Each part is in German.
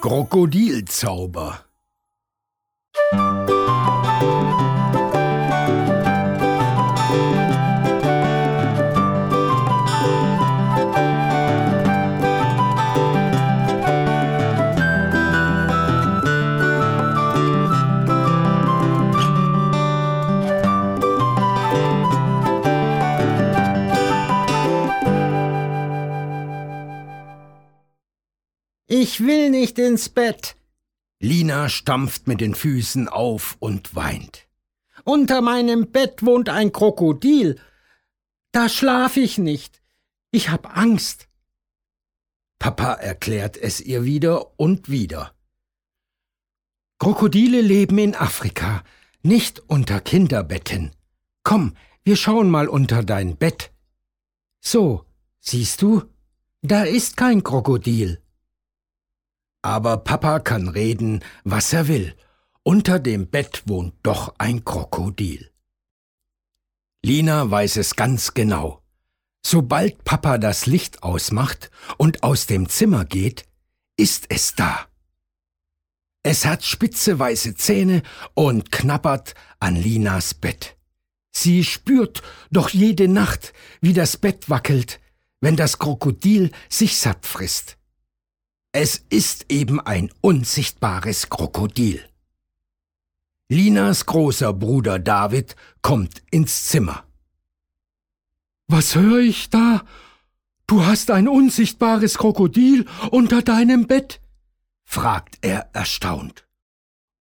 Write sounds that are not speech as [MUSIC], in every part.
Krokodilzauber Ich will nicht ins Bett. Lina stampft mit den Füßen auf und weint. Unter meinem Bett wohnt ein Krokodil. Da schlaf ich nicht. Ich hab Angst. Papa erklärt es ihr wieder und wieder. Krokodile leben in Afrika, nicht unter Kinderbetten. Komm, wir schauen mal unter dein Bett. So, siehst du, da ist kein Krokodil. Aber Papa kann reden, was er will. Unter dem Bett wohnt doch ein Krokodil. Lina weiß es ganz genau. Sobald Papa das Licht ausmacht und aus dem Zimmer geht, ist es da. Es hat spitze weiße Zähne und knabbert an Linas Bett. Sie spürt doch jede Nacht, wie das Bett wackelt, wenn das Krokodil sich satt frisst. Es ist eben ein unsichtbares Krokodil. Linas großer Bruder David kommt ins Zimmer. Was höre ich da? Du hast ein unsichtbares Krokodil unter deinem Bett? fragt er erstaunt.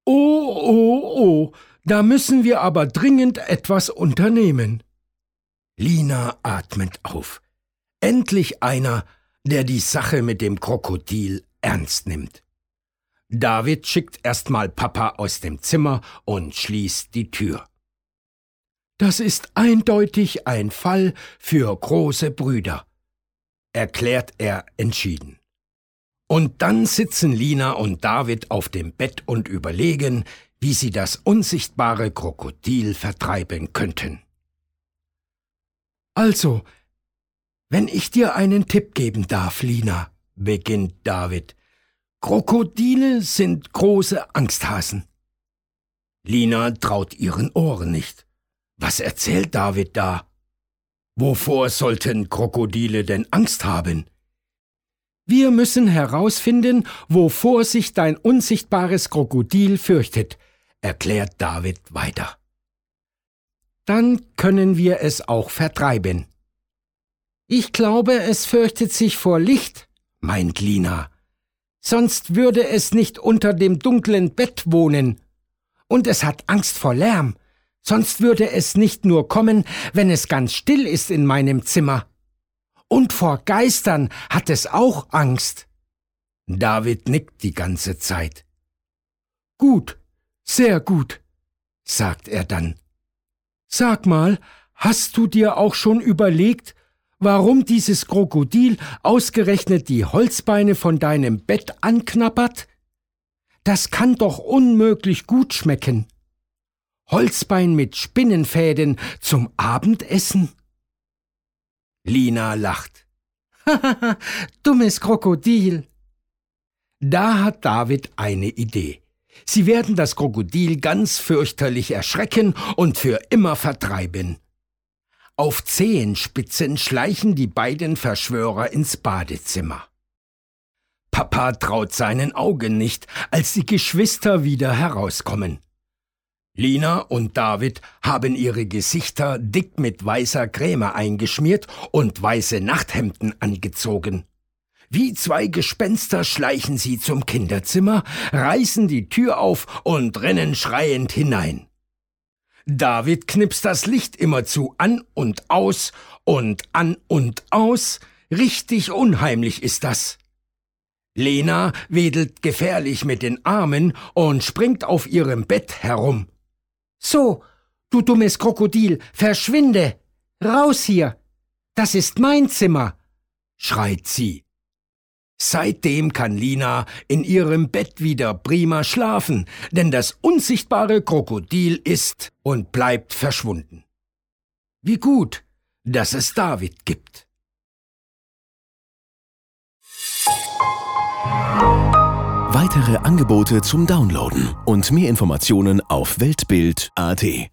Oh, oh, oh, da müssen wir aber dringend etwas unternehmen. Lina atmet auf. Endlich einer, der die Sache mit dem Krokodil ernst nimmt. David schickt erstmal Papa aus dem Zimmer und schließt die Tür. Das ist eindeutig ein Fall für große Brüder, erklärt er entschieden. Und dann sitzen Lina und David auf dem Bett und überlegen, wie sie das unsichtbare Krokodil vertreiben könnten. Also, wenn ich dir einen Tipp geben darf, Lina, beginnt David. Krokodile sind große Angsthasen. Lina traut ihren Ohren nicht. Was erzählt David da? Wovor sollten Krokodile denn Angst haben? Wir müssen herausfinden, wovor sich dein unsichtbares Krokodil fürchtet, erklärt David weiter. Dann können wir es auch vertreiben. Ich glaube, es fürchtet sich vor Licht, meint Lina. Sonst würde es nicht unter dem dunklen Bett wohnen. Und es hat Angst vor Lärm. Sonst würde es nicht nur kommen, wenn es ganz still ist in meinem Zimmer. Und vor Geistern hat es auch Angst. David nickt die ganze Zeit. Gut, sehr gut, sagt er dann. Sag mal, hast du dir auch schon überlegt, warum dieses Krokodil ausgerechnet die Holzbeine von deinem Bett anknappert? Das kann doch unmöglich gut schmecken. Holzbein mit Spinnenfäden zum Abendessen? Lina lacht. Hahaha, [LAUGHS] dummes Krokodil. Da hat David eine Idee. Sie werden das Krokodil ganz fürchterlich erschrecken und für immer vertreiben. Auf Zehenspitzen schleichen die beiden Verschwörer ins Badezimmer. Papa traut seinen Augen nicht, als die Geschwister wieder herauskommen. Lina und David haben ihre Gesichter dick mit weißer Creme eingeschmiert und weiße Nachthemden angezogen. Wie zwei Gespenster schleichen sie zum Kinderzimmer, reißen die Tür auf und rennen schreiend hinein. David knipst das Licht immerzu an und aus und an und aus. Richtig unheimlich ist das. Lena wedelt gefährlich mit den Armen und springt auf ihrem Bett herum. So, du dummes Krokodil, verschwinde! Raus hier! Das ist mein Zimmer! schreit sie. Seitdem kann Lina in ihrem Bett wieder prima schlafen, denn das unsichtbare Krokodil ist und bleibt verschwunden. Wie gut, dass es David gibt. Weitere Angebote zum Downloaden und mehr Informationen auf Weltbild.at